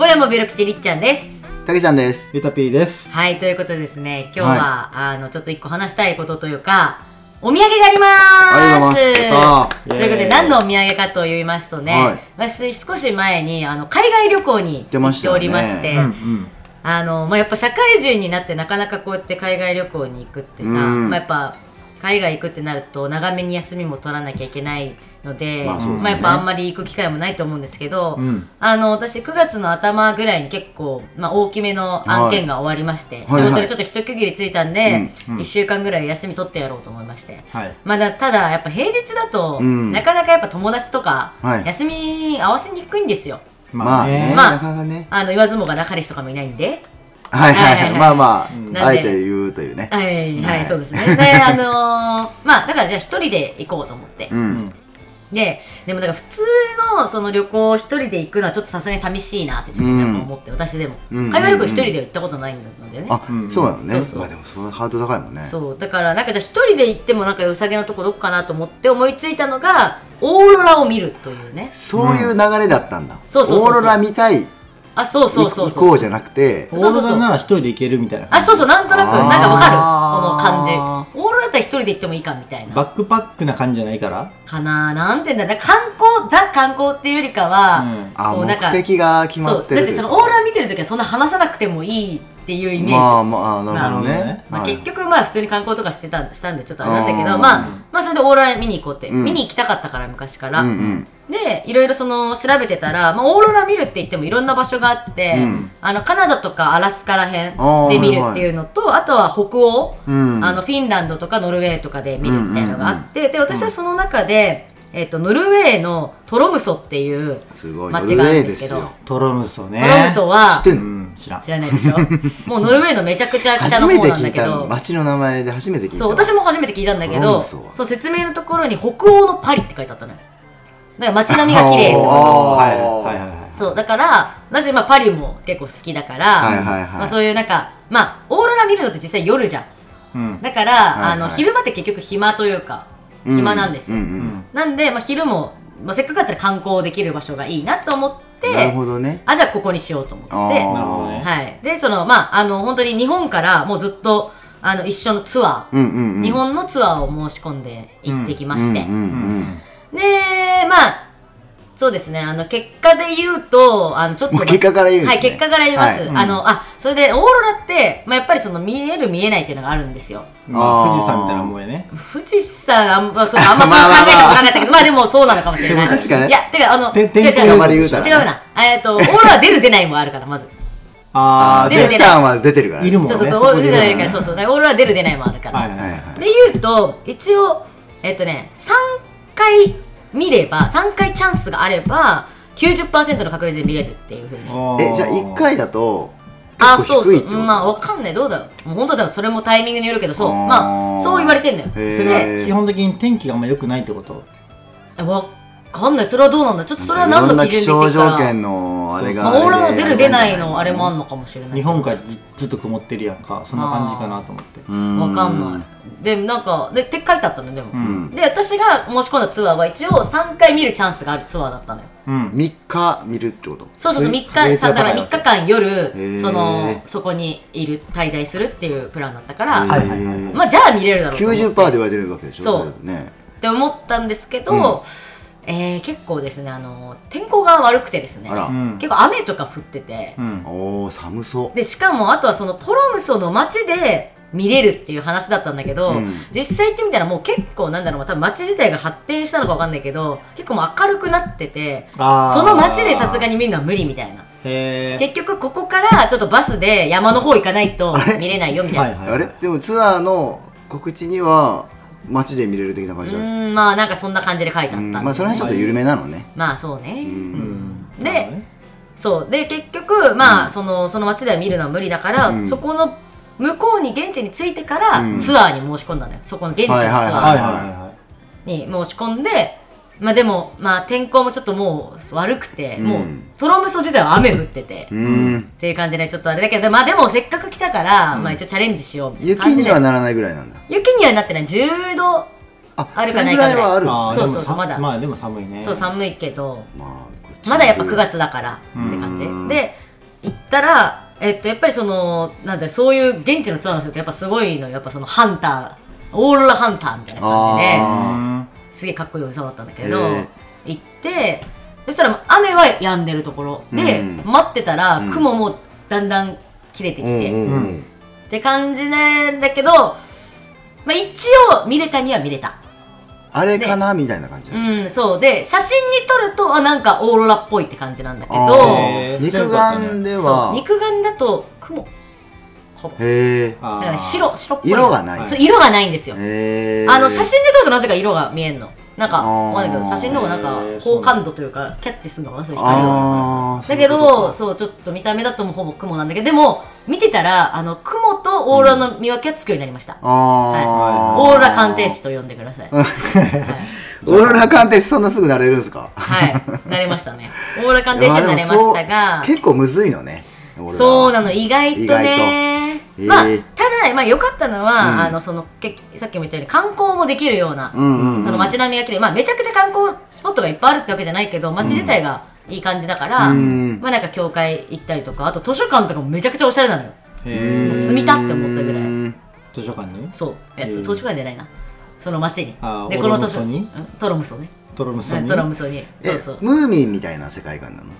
今夜もビロ口りっちゃんです。たけちゃんです。ゆたぴーです。はい、ということでですね、今日は、あの、ちょっと一個話したいことというか、お土産があります。ということで、何のお土産かと言いますとね、はい。私少し前に、あの、海外旅行に出ましてたよね。行っおりまして、うん。あの、まあ、やっぱ社会人になってなかなかこうやって海外旅行に行くってさ、うん。まあ、やっぱ海外行くってなると長めに休みも取らなきゃいけないので,、まあですね。まあ、やっぱあんまり行く機会もないと思うんですけど、ん。あの私9月の頭ぐらいに結構、まあ、大きめの案件が終わりまして、はい仕事でちょっと一区切りついたんで、うん1週間ぐらい休み取ってやろうと思いまして。はい。まあだただやっぱ平日だと、うん。なかなかやっぱ友達とか、はい。休み合わせにくいんですよ。まあね、まあなかなかね。あの言わずもがな彼氏とかもいないんで。はいはいはい。はいはいまあまんあ、あえて言うというね。はい、はい、はいそうですね。で、あのー まあ、だからじゃあ一人で行こうと思って。うん。で、でもだから普通のその旅行一人で行くのはちょっとさすがに寂しいなってちょっと思って、私でも。うん海外旅行一人では行ったことないのでね。あ、そうなのねそう。そうまあでも、それハードル高いもんね。そう、だからなんかじゃあ一人で行ってもなんか良さげなとこどこかなと思って思いついたのが、オーロラを見るというね。そういう流れだったんだ。そうそうオーロラ見たい。あ、そうそうそう行そう。こうじゃなくてオ、そうそうそうーロラなら一人で行けるみたいなあ、感じ。そうそう、なんとなく、なんかわかるこの感じ。オーロラだったら一人で行ってもいいかみたいな。バックパックな感じじゃないから。かななんて言うんだろうな観光ザ観光っていうよりかは、うんあ、目こうなんか的が決まそうってるというか。だってそのオーロラ見てる時はそんな話さなくてもいいっていうイメージ、まあまあ、なるほどね。ね。まあ、はい。結局まあ普通に観光とかしてたしたんでちょっとあれなん。だけどまあまあそれでオーロラ見に行こうって、うん。見に行きたかったから昔から。でいろいろその調べてたら、まあ、オーロラ見るって言ってもいろんな場所があって、うん。あのカナダとかアラスカらへんーで見るっていうのとあとは北欧、うん。あのフィンランドとかノルウェーとかで見るみたいなのがあって、で私はその中で、えっとノルウェーのトロムソっていうすごい。街があるんですけど。トロムソね。トロムソは知ってんの？うん、知らん。知らないでしょ？もうノルウェーのめちゃくちゃ北の方初めて聞いなんだけど。た街の名前で初めて聞いた。そう私も初めて聞いたんだけどそう説明のところに北欧のパリって書いてあったのよ。だから街並みが綺麗ってことあーはいはいはい。はい。そうだから私まあパリも結構好きだから、はいはいはい。まあ、そういうなんかまあオーロラ見るのって実際夜じゃん。うん。だから、いはいあの昼間って結局暇というかうん暇なんですよ、なんで、まあ、昼も、まあ、せっかくだったら観光できる場所がいいなと思ってなるほどね。あじゃあここにしようと思ってはい。で、その、まあ、あの、本当に日本からもうずっと、あの、一緒のツアー。日本のツアーを申し込んで行ってきまして。で、まあ、そうですね、あの、結果で言うと、あの、ちょっと、結果から言うんですねはい、結果から言います。はいあの、あ、それで、オーロラって、まあ、やっぱりその、見える見えないっていうのがあるんですよ。まあ、富士山みたいなもんやね。富士山、あんま、そうあんまそう考えたことなかったけど、まあでもそうなのかもしれない。確かにねいや、てか、あの、て違う違う天気のまで言うたらね違うな。えっと、オーロラ出る出ないもあるから、まず。あー、出るで、デッサンは出てるからね。いるもんね。そうそうそう、そこでオーロラ出ないから、そうそう、オーロラ出る出ないもあるから。はいはいはい。で言うと、一応、えっとね、3回見れば、3回チャンスがあれば、90%の確率で見れるっていうふうに。え、じゃあ1回だと、あ、そうそう。結構低いってこと？うんまあ、わかんない。どうだろう。もう本当だよ。それもタイミングによるけど、そう。まあ、そう言われてんのよ。それは基本的に天気があんま良くないってこと？えわかんない。それはどうなんだ？ちょっとそれは何の基準でいろんな気象言っていくか条件のあれがまあ、オーロラの出る出ないのあれもあんんのかもしれない。日本からずずっと曇ってるやんか。そんな感じかなと思って。わかんない。で、なんか、で、って書いてあったのよでも。ん。で、私が申し込んだツアーは一応3回見るチャンスがあるツアーだったのよ。うん。3日見るってこと？そうそうそう、それ3日、さだから3日間。夜、ー。その、そこにいる、滞在するっていうプランだったから、はいはいはい。まあ、じゃあ見れるだろうと思って。90%で言われてるわけでしょそう。れだとね。って思ったんですけど、えー結構ですね、あの、天候が悪くてですねあら、うん。結構雨とか降ってて、うん。おお寒そう。で、しかも、あとはそのトロムソの街で見れるっていう話だったんだけど、うん実際行ってみたらもう結構なんだろう、多分街自体が発展したのかわかんないけど、結構もう明るくなってて、その街でさすがに見るのは無理みたいな。結局ここからちょっとバスで山の方行かないと見れないよみたいな。はいはい。あれ？でもツアーの告知には街で見れる的な感じうん、まあなんかそんな感じで書いてあったまあそれはちょっと緩めなのねまあそうね。うん。で、そう。で、結局、まあ、その、その街では見るのは無理だから、うんそこの向こうに現地に着いてから、うん。ツアーに申し込んだのよ。そこの現地のツアーに。申し込んで、まあでも、まあ天候もちょっともう悪くて、うん。もうトロムソ自体は雨降ってて、うっんていう感じでちょっとあれだけど、まあでもせっかく来たから、まあ一応チャレンジしようみたいな。雪。にはならないぐらいなんだ。雪にはなってない。10度、ああるかないかぐらい。あそうでもさそうそうまだ。まあでも寒いね。そう寒いけど、まあまだやっぱ9月だからって感じ。うん。で、行ったら、えっと、やっぱりそのなんだそういう現地のツアーの人ってやっぱすごいのやっぱそのハンターオーロラハンターみたいな感じであすげえかっこいいおじさんだったんだけど、行ってそしたら雨は止んでるところ。で、うん。待ってたらうん。雲もだんだん切れてきて、うんうんうん。って感じなんだけど、まあ、一応見れたには見れた。あれかなみたいな感じうん、そう。で、写真に撮ると、あ、なんかオーロラっぽいって感じなんだけど、肉眼では肉眼だと雲。ほぼ。へえあーだから白、白っぽい。色がないそう、色がないんですよ。あの、写真で撮るとなぜか色が見えんの。なんか、わかんないけど、写真の方がなんかへー、高感度というか、キャッチするのかな、そういう光を。だけど、かそう、ちょっと見た目だともうほぼ雲なんだけど、でも、見てたら、あの、雲とオーロラの見分けはつくようになりました。あーオーロラ鑑定士と呼んでください。はい。オーロラ鑑定士そんなすぐなれるんですか？はい。なれましたね。オーロラ鑑定士になれましたが、結構むずいのねそうなの、意外とね。とまあ、ただ、まあ、良かったのは、うんあの、その、けさっきも言ったように、観光もできるような、うんうんうんあの街並みが綺麗。まあ、めちゃくちゃ観光スポットがいっぱいあるってわけじゃないけど、街自体がいい感じだから、うんまあ、なんか教会行ったりとか、あと図書館とかもめちゃくちゃおしゃれなのよ。住みたって思ったぐらい。うん図書館に？そう。いや、うん図書館じゃないな。その街に。で、この図書に？うん？トロムソね。トロムソに？うんトロムソに。そうえそう。ムーミンみたいな世界観なの？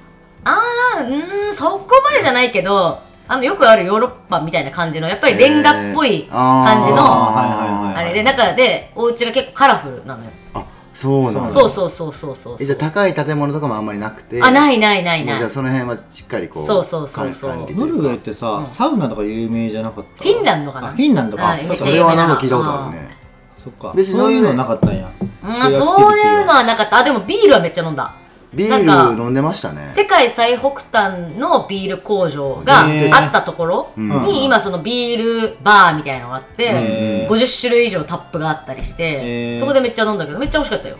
あー、うーん、そこまでじゃないけど、あの、よくあるヨーロッパみたいな感じの、やっぱりレンガっぽい感じえーの、あれで、中で、お家が結構カラフルなのよ。あそうなのそうそうそうそうそう。えじゃあ高い建物とかもあんまりなくて？あ、ないないないない。その辺はしっかりこうそうそうそうそう。ノルウェーってさ、サウナとか有名じゃなかった？ィンランドかな？あフィンランドか、はいそれはなんか聞いたことあるね。そっか。別にそういうのなかったんや。まあ、そういうのはなかった。あ、でもビールはめっちゃ飲んだ。ビール飲んでましたね。世界最北端のビール工場があったところうん。に今そのビールバーみたいなのがあってへー50種類以上タップがあったりしてそこでめっちゃ飲んだけどめっちゃ美味しかったよ。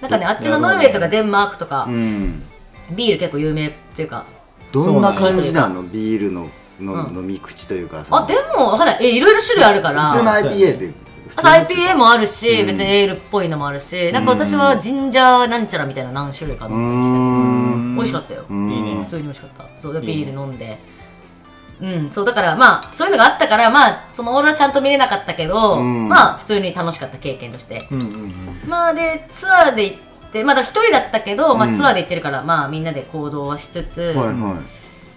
なんかねあっちのノルウェーとかデンマークとかうん。ビール結構有名っていうかどんな感じなの？ビールのの飲み口というかあでもわかんない。えいろいろ種類あるから。普通のあ IPA って普あと通の IPA もあるし、別にエールっぽいのもあるしなんか私はジンジャーなんちゃらみたいな何種類か飲んだりしてうん。美味しかったよ。いいね普通に美味しかった。そうでビール飲んで。うんそうだからまあそういうのがあったからまあそのオーロラちゃんと見れなかったけど、うん。まあ普通に楽しかった経験として。うんうんうん。まあでツアーで行ってまだ一人だったけど、まあうん。ツアーで行ってるからまあみんなで行動はしつつ、はいは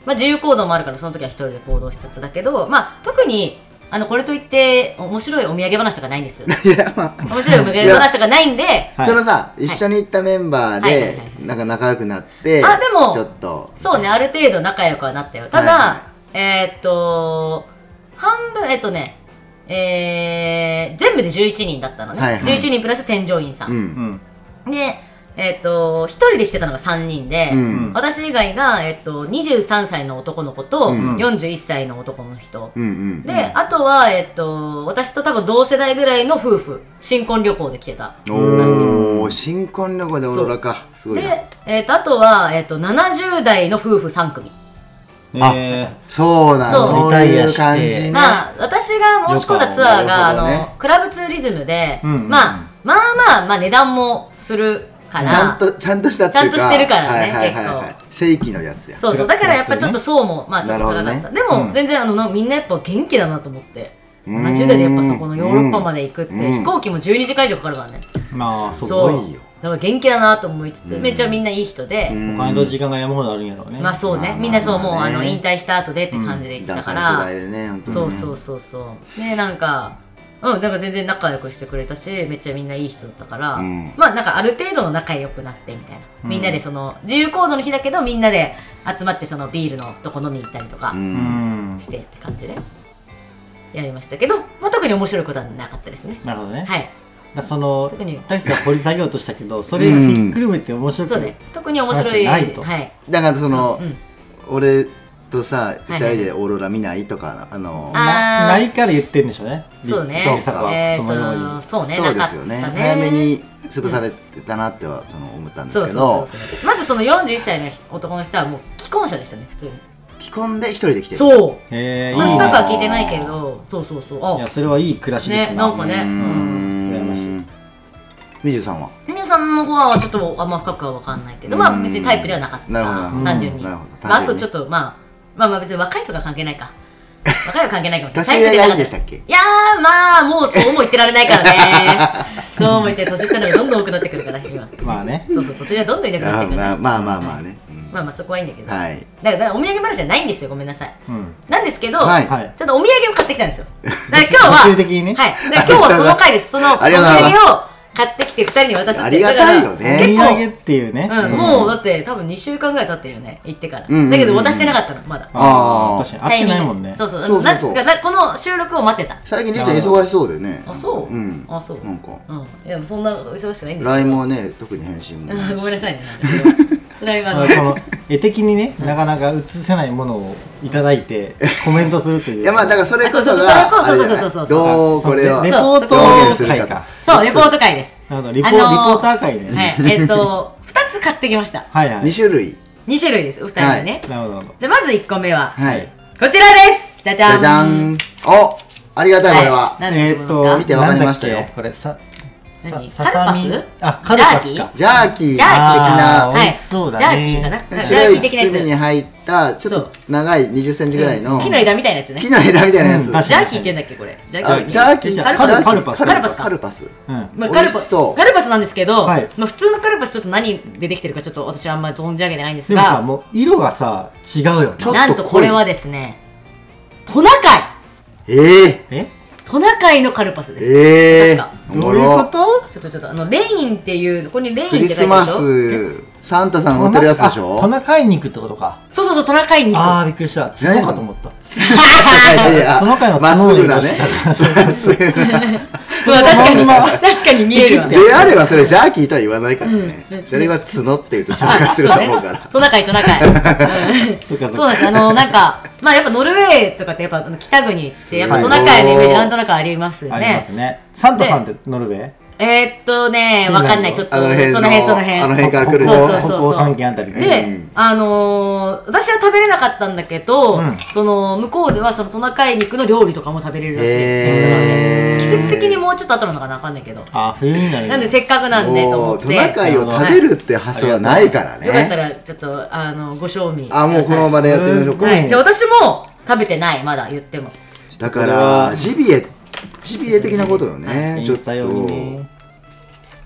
まあ自由行動もあるからその時は一人で行動しつつだけどまあ特にあのこれといって面白いお土産話とかないんですい いやまあ面白いお土産話とかないんではい。そのさ一緒に行ったメンバーではい。なんか仲良くなってあでもちょっと。そうね、ある程度仲良くはなったよ。ただ、はいはえーっと、半分、えっとね、えー、全部で11人だったのね。はいはい。11人プラス添乗員さ。うんん。うん。で、えーっと、1人で来てたのが3人で、うん。私以外が、えっと、23歳の男の子と、うん。41歳の男の人。うんうんで、あとは、えっと、私と多分同世代ぐらいの夫婦、新婚旅行で来てた。おお新婚旅行でオーロラかすごいな。で、えっと、あとは、えっと、70代の夫婦3組。あえそうなんそう。いう感じね。まあ、私が申し込んだツアーが、ね。の、クラブツーリズムで、うんうんうん。まあ、まあまあ、まあ値段もするから、ちゃんとちゃんとしたっていうか。ちゃんとしてるからねはいはいはいはい。結正規のやつや。そうそう、だからやっぱちょっと層も、まあちょっと高かった。なるほどでも、うん。全然あの、なみんなやっぱ元気だなと思って。うん。70代でやっぱそこのヨーロッパまで行くって、うん。飛行機も12時間以上かかるからね。まあ。すごいよ。だから元気だなと思いつつ、めっちゃみんないい人で、うん。お金と時間が山ほどあるんやろうね。まあそうね、まあみんなそう、もうまあの、引退した後でって感じで言ってたか段ら、階の世代でね本当にそうそうそうそう。ねなんかうんだから全然仲良くしてくれたしめっちゃみんないい人だったから、うん。まあなんかある程度の仲良くなってみたいな、みんなでその自由行動の日だけどみんなで集まってそのビールのとこ飲みに行ったりとかううん。んしてって感じでやりましたけど、まあ、特に面白いことはなかったですね。なるほどね、はい。だその特に。大地は掘り下げようとしたけど それがひっくるめて面白くそうね。特に面白い話ないと。はい。だからそのうん。俺とさ二人でオーロラ見ないとかあのなないから言ってるんでしょうね。そうね。リサは。えそのように。そうね。そうですよね。早めに潰されてたなってはその思ったんですけそうそうそうどそう。まずその41歳の男の人はもう既婚者でしたね普通に。既婚で一人で来てる。そう。へえいい私ねな。んかは聞いてないけど、そうそうそう。あ。いや、それはいい暮らしですね、なんかね。うーうん。羨ましい。んみじゅさんは？皆さんの方はちょっとあんま深くは分かんないけど、まあ別にタイプではなかった。なるほど。単純に。なるほど。まああとちょっとまあ、まあまあ別に若いとか関係ないか。若いは関係ないかもしれない。年上がいいんでしたっけ？いやーまあもうそうも言ってられないからね。そうも言って年下の方がどんどん多くなってくるから今。まあね。そうそう年上がどんどんいなくなってくるから。あまあまあまあまあね、うん。まあまあそこはいいんだけど、はい。だからお土産話じゃないんですよごめんなさい、うん。なんですけど、はい。はい。ちょっとお土産を買ってきたんですよ。だから今日は物理的にね。はい。だから今日はその回です。そのお土産を買ってきて2人に渡すって。ありがたいよおね結構土産っていうね。うん、もうだって多分2週間ぐらい経ってるよね。行ってから、うんうんうんだけど渡してなかったのまだ。あー確かに。会ってないもんね。そうそう。そうそうそう。ななこの収録を待ってた。最近りーちゃん忙しそうでね。あそう、うん。あそう。なんか。うん。いやでもそんな忙しくないんですけど LINE もね特に返信も。う んごめんなさいねそれはそれはあの絵的にねなかなか映せないものをいただいてコメントするという。いやまあだからそれこそあそうそうがそうそうそう。そうそうどうこれは。レレポート会かそうレポート会です。なるほど。リポ,、あのーリポーター会ね。はい。えっ、と2つ買ってきました。はいはい。2種類。2種類です。2人でね、なるほどなるほど。じゃあまず1個目ははい。こちらです。じゃじゃん。じゃじゃん。おありがたいこれは。何だえーっと思いますか？と見てわかりましたよ。これささ何？ささみ？カルパス？あカルパスジャーかジャーキー。的ジャーキーな？美味しそうだね。はい、ジャーキーかな？ジャー白いキー的なや包みにつ入ったちょっと長い20センチぐらいの。木の枝みたいなやつね。木の枝みたいなやつ。うん確ジャーキーって言うんだっけこれ？ジャあジャーキーカルパス。カルパス。カルパスカルパス。うん。まあ、美カルパス。カルパスなんですけど、はい。まあ、普通のカルパスちょっと何でできてるかちょっと私はあんまり存じ上げてないんですでもさがもう色がさ違うよね。ちょっとなんとこれはですねトナカイ。えー？え？トナカイのカルパスです、えー。確か。どういうこと？ちょっとちょっとあのレインっていうここにレインってクリ書いてあるでしスマょスサンタさんが乗ってるやつでしあょトナカイ肉ってことか。そうそうそうトナカイ肉。ああびっくりした。角かと思った。いやいやトナカイのまっすぐなね。角の色まっすぐなそう確かに確かに見えるわであればそれジャーキーとは言わないからね。それは角って言うと紹介すると思うから。トナカイトナカイ。う んそうかそうそうかなんです。あのなんかまあやっぱノルウェーとかってやっぱ北国ってやっぱはいトナカイのイメージなんとなくありますよありますねね。サンタさんってノルウェー？えー、っとねわかんない。ちょっとその辺その辺。あの辺から来るそうそうそう北欧三県あたりね。で、うん。あのー私は食べれなかったんだけど、うん。その向こうではそのトナカイ肉の料理とかも食べれるらしい、へー。季節的にもうちょっと後なのかなわかんないけど。あ冬になる。なんでせっかくなんでと思って。トナカイを食べるって発想はないからよかったねらちょっとあのご賞味。あもうこの場でやってみましょうか。はい、で私も食べてないまだ言っても。だからジビエジビエ的なことよねちょっと。インスタ用に。ね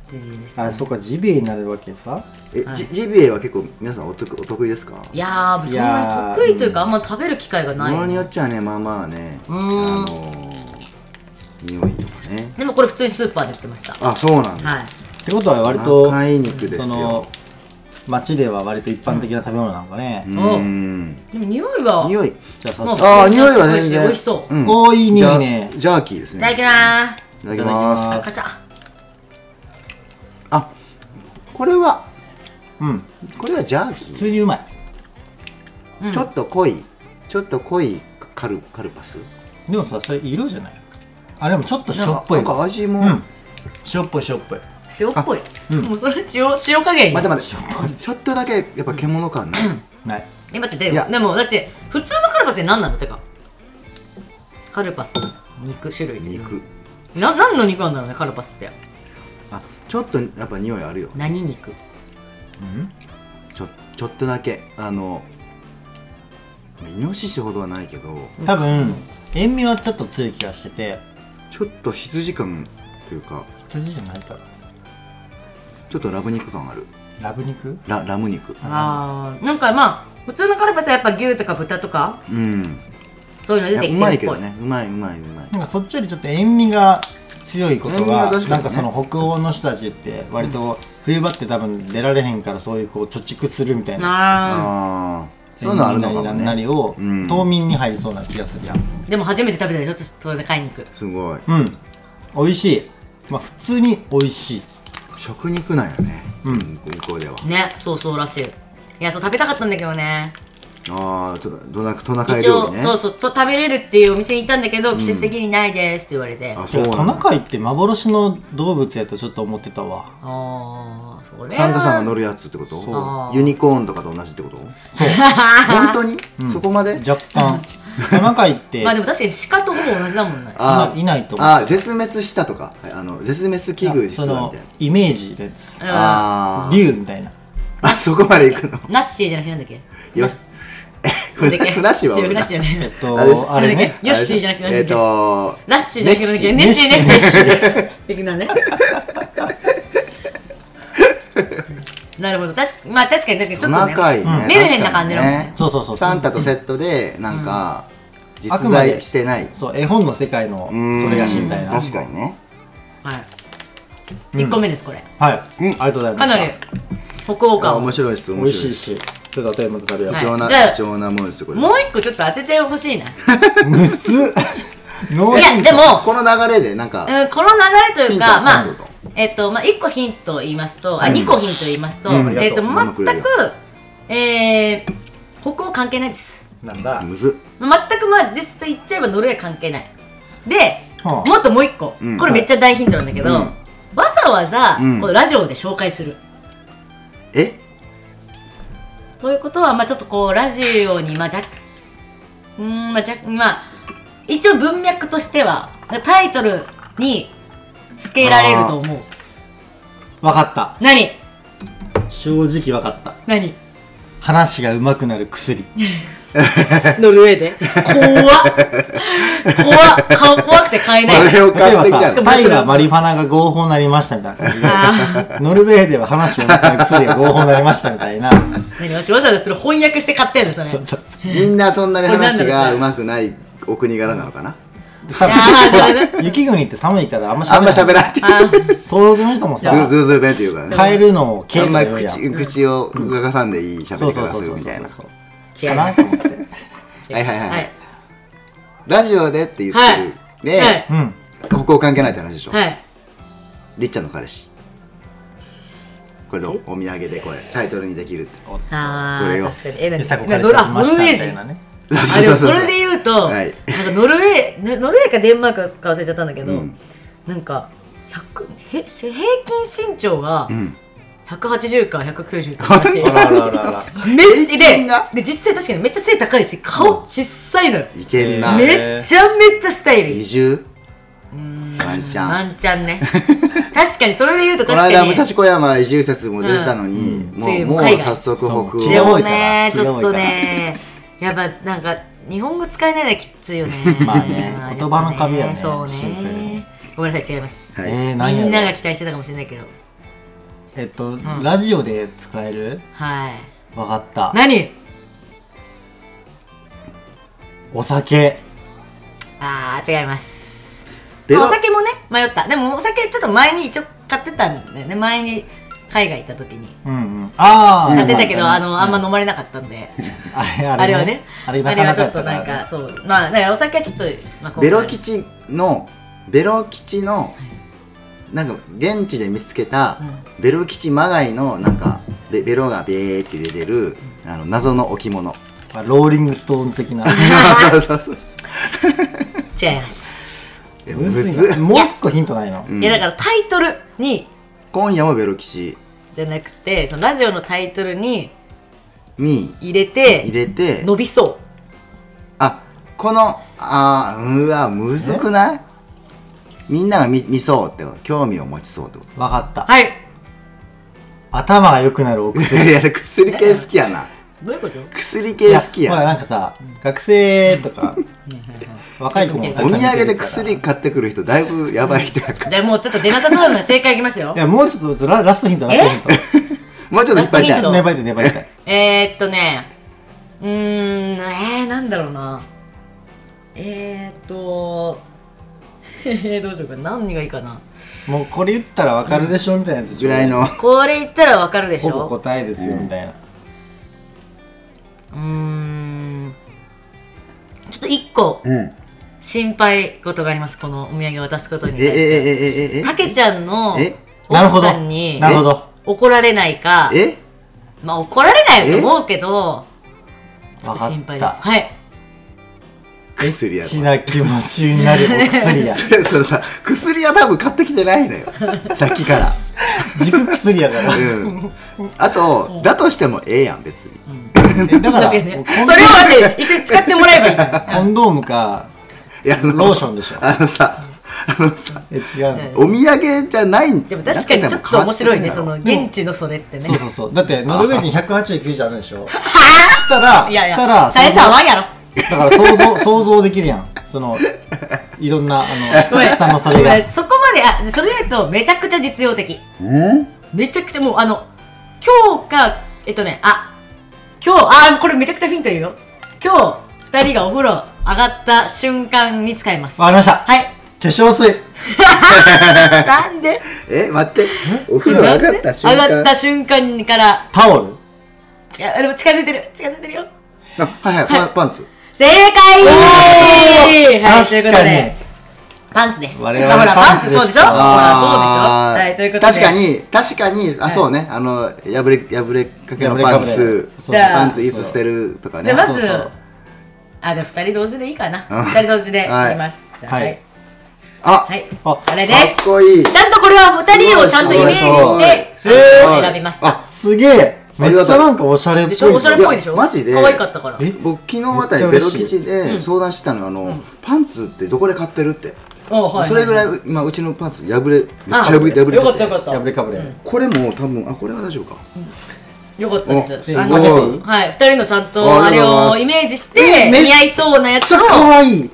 ジビエですあそっかジビエになるわけさ。えジジビエは結構皆さんお得お得意ですか？いやーそんなに得意というかあんま食べる機会がない。ものによっちゃねまあまあね。あうーんのー匂いとかね。でもこれ普通にスーパーで売ってました。あそうなんだ。はい。ってことは割と赤い肉ですよその街では割と一般的な食べ物なんかね、うーん。でも匂いは。匂い？まじゃあ早ああ匂いは全然。美味しそう。う。ん。おーいい匂いね。ジャーキーですね。いただきます。いただきーす。カチャ。あこれはうん。これはジャー普キ通にうまい。ーちょっと濃いちょっと濃いカルカルパス？でもさそれ色じゃない？あでもちょっと塩っぽいなんか味も、うん。塩っぽい塩っぽい塩っぽい、うん。もうそれ塩塩加減待って待って。ちょっとだけやっぱ獣感ない？ない。え待ってでいや。もでも私普通のカルパスって何なの？ってか。カルパス。肉種類って肉。な何の肉なんだろうねカルパスって。あちょっとやっぱ匂いあるよ。何肉？うん？ちょちょっとだけ。あのまあイノシシほどはないけど。多分塩味はちょっと強い気がしてて。ちょっと羊感というか。羊じゃないからちょっとラブ肉感ある。ラブ肉？ララム肉。あー。なんかまあ普通のカルパスはやっぱ牛とか豚とか？うん。そういうの出てきてるっぽい。いやうまいけどね。うまいうまいうまい。なんかそっちよりちょっと塩味が強いこと塩味はが、確かにね。なんかその北欧の人たちって割と冬場って多分出られへんからそういうこう貯蓄するみたいなあああそういうのあるのかも塩味なりをうん。冬眠に入りそうな気がするやん。ーでも初めて食べたでしょちょっとトナカイ肉すごい。うん。美味しい。まあ普通に美味しい食肉なんやね。うん。向こうでは。ねそうそうらしい。いやそう食べたかったんだけどねああトトナトナカイ料理ね。そうそうと食べれるっていうお店に行ったんだけど、季節的にないですって言われて。ああそうトナカイって幻の動物やとちょっと思ってたわ。あーそれは。サンタさんが乗るやつってこと？そう。ユニコーンとかと同じってこと？そう。本当に、そこまで？若干。トナカイって まあでも確かに鹿とほぼ同じだもんね。あいないと思う。あー絶滅したとか。はいあの絶滅危惧その種みたいな。イメージのやつ。うんあー。竜みたいな。あそこまで行くの？ナッシーじゃなくてなんだっけ？よナッシふなしーはおるなふなっしーじゃないえっとあれあれね。ヨッシーじゃなくてえっとラッシーじゃなくてネッネッシーネッシーネッシー的なね。なるほど。確かまあ確かに確かに。ちょっとね。細かいね。メルヘンな感じの。そうそうそう。サンタとセットでなんか実在してない。そう絵本の世界のそれがしみたいな。確かにね。はい。1個目ですこれ。はい、ありがとうございまかなりした北欧感面白いです美面白いしちょっと後でまた食べよう、はい。貴重なじゃあ貴重なものですよこれ。もう一個ちょっと当ててほしいな。むつ？ノーいヒントやでもこの流れでなんかうん、この流れというか、ヒントまあえっと、まあ、1個ヒントを言いますと、あ、2個ヒントを言いますと、うん。えっと、ありがとう全く、えー、北欧関係ないです。なんだ？むず。全く、まあ、実際言っちゃえばノルウェー関係ない。で、はあ。もっともう1個、うん。これめっちゃ大ヒントなんだけど、うん。わざわざ、うん。こうラジオで紹介する。え？ということは、まあ、ちょっとこう、ラジオに、まあ、若うーん、まあ、若まあ、一応文脈としては、タイトルにつけられると思う。わかった。何？正直わかった。何？話が上手くなる薬。ノルウェーで？怖っ。怖っ。顔怖くて買えない。それを買ってきたの。タイがマリファナが合法になりましたみたいな。感じであノルウェーでは話が上手くなる薬が合法になりましたみたいな。わざわざそれ翻訳して買ってんのそれ。みんなそんなに話がうまくないお国柄なのかな？雪国って寒いからあんまあんま喋喋らない。らんってあー東北の人もさズーズーズー弁っていう。からね変えるのをあケんまりと言うやん。口口を動かさんでいい喋り方そうそうそうそうするみたいなそう。違いかますはいはいはい。はい。ラジオでって言ってる。はい。でうん。北欧関係ないって話でしょ。はい。りっちゃんの彼氏。これどうお土産でこれ。タイトルにできるって。あこれよ。ー確かに。えな彼氏が来ましたみノルウェー人たいなねあでもそれでと、はい。なんかノルウェーノノルウェーかデンマークか忘れちゃったんだけど、うん。なんか100へ平均身長がうん。180か190からしいあらあらあらあらめでで実際確かにめっちゃ背高いし顔小さいのよ、いけんな。めめっちゃめっちゃスタイル。いい移住ワンチャンワンチャンね。確かにそれで言うとこ確かに。の間武蔵小山移住説も出てたのに、うん。もうもう早速北欧。でもねちょっとねやっぱなんか日本語使えないのはきついよね。まあねま言葉の壁よねそうね。に。ごめんなさい違います、はい。えーみんなが期待してたかもしれないけど。えっとラジオで使える？はい。わかった。何？お酒。あー違います。お酒もね迷った。でもお酒ちょっと前に一応買ってたんだよね。前に海外行った時に。うんうん。ああ買ってたけど、うん。あのあんま飲まれなかったんで、あれあれあれはね。あれなかなかちょっとなんかそう。まあだからお酒はちょっと、まあ、ベロ吉のベロ吉のなんか現地で見つけたベロ吉まがいのなんかベベロがベーって出てるあの謎の置物。まあローリングストーン的な。そうそうそう違います、いやむずっもう一個ヒントないの？うん。いやだからタイトルに。今夜もベロ吉じゃなくてそのラジオのタイトルにに。入れて入れて。伸びそあこのあーうわむずくない？みんなが見見そうって。こと興味を持ちそうってこわかった。うはい。頭が良くなるおと薬いや薬系好きやなどういうこと？薬系好きいほらやなんかさ学生とか若い子もたお土産で薬買ってくる人だいぶやばい人やから。じゃあもうちょっと出なさそうなので正解いきますよ。いやもうちょっとララストヒントラストヒント。もうちょっと引っ張りたい。粘りたい粘りたいえー、っとねうーんえー、なんだろうな。えー、っとえー、どうしようかな。何がいいかな。もうこれ言ったらわかるでしょみたいなやつぐらいの。これ言ったらわかるでしほぼょ答えですよみたいなうーん。ちょっと一個うん。心配事がありますこのお土産を渡すことにえええ対して。ええええたけちゃんのえ？奥なるほど。さんに怒られないかえ？まあ怒られないと思うけどちょっと心配です。はい。薬やろエッチな気持ちになるお薬や。それそれさ薬は多分買ってきてないのよ。さっきから。軸薬やから。うん。あとだとしてもええやん別に。えだから確かにね。それをだって一緒に使ってもらえばいい。コンドームかいやあのローションでしょ。あのさあのさえ違うの、うん。お土産じゃないんでも確かにちょっと面白いねそので現地のそれってね。そうそうそう。だってノルウェー人189じゃあるでしょ。したらいやいや。したらさえさんはやろ。だから想像想像できるやん。そのいろんなあの下下のそれが。そこまであそれで言うとめちゃくちゃ実用的。うん？めちゃくちゃもうあの今日かえっとねあ今日あこれめちゃくちゃヒント言うよ。今日二人がお風呂上がった瞬間に使います。わかりました。はい。化粧水。なんで？え待って。お風呂上がった瞬間。上がった瞬間から。タオル。違うでも近づいてる。近づいてるよ。あはいはいパンパンツ。正解！はい確ということかにでパンツです。我々ほらパパンツそうでしょ？ほらそうでしょ？はいということで。確かに確かにあそうね。あの破れ破れかけのパンツ。そうじゃあパンツいつ捨てるとかね。じゃあまずそうそう。あじゃあ二人同時でいいかな。うん。二人同時でいきます。じゃあはいはい。あはい。ああれでかっすこいい。ちゃんとこれは二人をちゃんとイメージして選びました。あすげえ。めっちゃなんかおしゃれっぽいでしょ？おしゃれっぽいでしょ？マジで可愛かったから。え？僕昨日あたりベロ吉で相談してたのはあのパンツってどこで買ってるって。おはいそれぐらい今うちのパンツ破れめっちゃ破れ破れてて。よかったよかった。破れかぶれ、これも多分あこれは大丈夫か。よかったです。おあはい。二人のちゃんとああれをイメージして似合いそうなやつを。めっちゃ可愛い。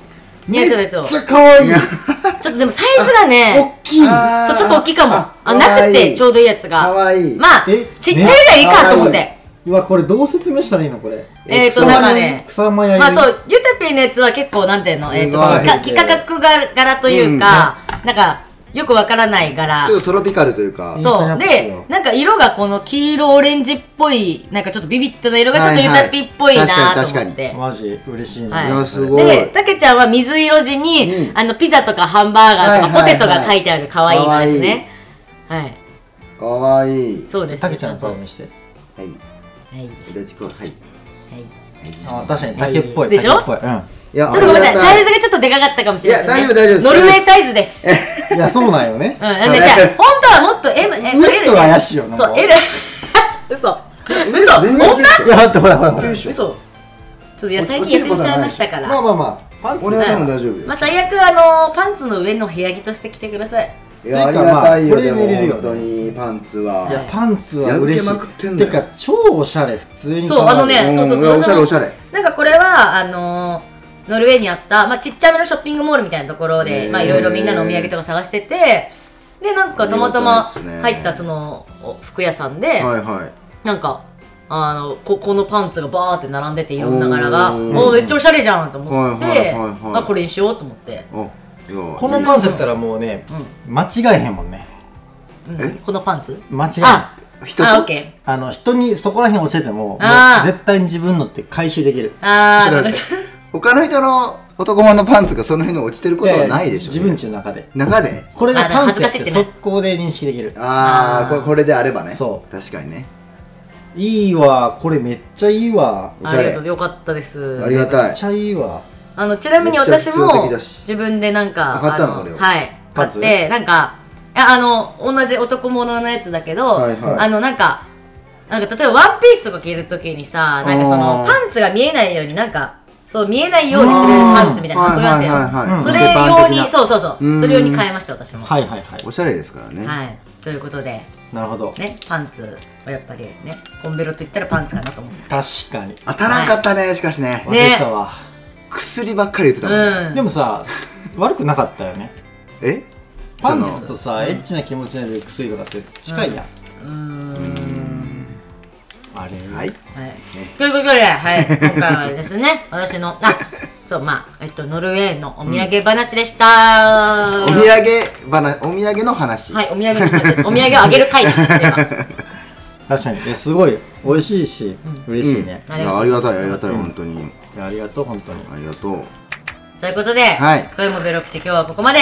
似合いそうなやつを。ちょめっちゃ可愛い。っとでもサイズがね 大きい。そうちょっと大きいかも。ああなくてちょうどいいやつかが。わいい。まあえちっちゃいぐらいいいかと思っねてうわこれどう説明したらいいのこれ。えーとなんかね草間彌生まあそうゆたぴーのやつは結構なんていうのえっとすごいか幾何学柄というかなんかよくわからない柄。ちょっとトロピカルというか。そう。でなんか色がこの黄色オレンジっぽいなんかちょっとビビッとな色がちょっとゆたぴっぽいな確かにと思ってマジ嬉しいね、はい。いやすごい。でたけちゃんは水色地に、うん。あのピザとかハンバーガーとかポテトが書いてある可愛い色ですね。はい。かわい。いそうですたけちゃんのと。顔見して。はいはい。はい左ちくわはい。あ確かに竹っぽいでしょ？竹っぽい。うん。いやちょっとごめんなさい。サイズががちょっとでかかったかもしれないです、ね、いや大丈夫大丈夫です。ノルウェーサイズです。いやそうなんよね。うん。なんでじゃあ本当はもっと M えウエストが怪しいよなそう L 嘘。嘘。全然いいや待ってほらほら嘘。ちょっといや最近痩せちゃいましたから。まあまあまあパンツ俺は多分大丈夫よ。まあ最悪あのパンツの上の部屋着として着てくださいいやありがたいよまあこれでも寝れるよね。本当にパンツは。いやパンツは嬉しい。破けまくってんてか超おしゃれ普通にそうあのねうんそうそうそう。おしゃれおしゃれ。なんかこれはあのーノルウェーにあった、まあ、ちっちゃめのショッピングモールみたいなところでまあいろいろみんなのお土産とか探しててでなんかたまたま入ったそのお服屋さんで、はいはい。なんかあのここのパンツがバーって並んでていろんな柄が。おーもうめっちゃおしゃれじゃんと思って、はいはいはいはい。あこれにしようと思って、このパンツやったらもうね、間違えへんもんね。うん。えこのパンツ？間違えへん。あ人と？あオッケあの人にそこら辺教えてももうあー。絶対に自分のって回収できる。ーあだっ他の人の男物のパンツがその辺に落ちてることはないでしょ。自分家の中で。中で？これがパンツやっあ恥ずかしいっててね。速攻で認識できる。ああーあこれこれであればね。そう。確かにね。いいわこれめっちゃいいわ。おしゃれありがとうよかったです。ありがたい。めっちゃいいわあのちなみに私も自分でなんかあ買ったのあこれを。はい。買ってなんかいやあの同じ男物のやつだけど、はいはい。あのなんかなんか例えばワンピースとか着るときにさなんかそのパンツが見えないようになんかそう見えないようにするパンツみたいな履くやつよ、はいはい。はいはいそれ用にそうそうそう。うん。それ用に変えました私も。はいはいはい。おしゃれですからね。はい。ということで。なるほど。ねパンツはやっぱりねコンベロと言ったらパンツかなと思って確かに。当たらんかったねしかしね。忘れてたわ、薬ばっかり言ってたもんね。うん。でもさ悪くなかったよね。え？パンツとさエッチな気持ちになる薬とかって近いやん、うーん。あれ？はい。はい。ということで、はい、今回はですね、私の、あ、そう、まあ、えっと、ノルウェーのお土産話でした。お土産話お土産の話。はい、お土産の話です。お土産をあげる回です。今 確かに。えすごい美味しいし、嬉しいね、いやありがたいありがたい本当にいやありがとう本当にありがとうということで、はい声もベロ口、今日はここまで。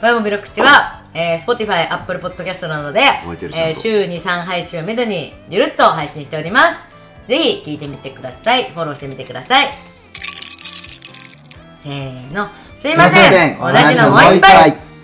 声もベロ口は、えー、Spotify、Apple Podcast などで覚えてる、ちゃんとえー週に3配信をめどにゆるっと配信しております。ぜひ聞いてみてください。フォローしてみてください。せーの。すいません。すいませんおだちのもう一杯。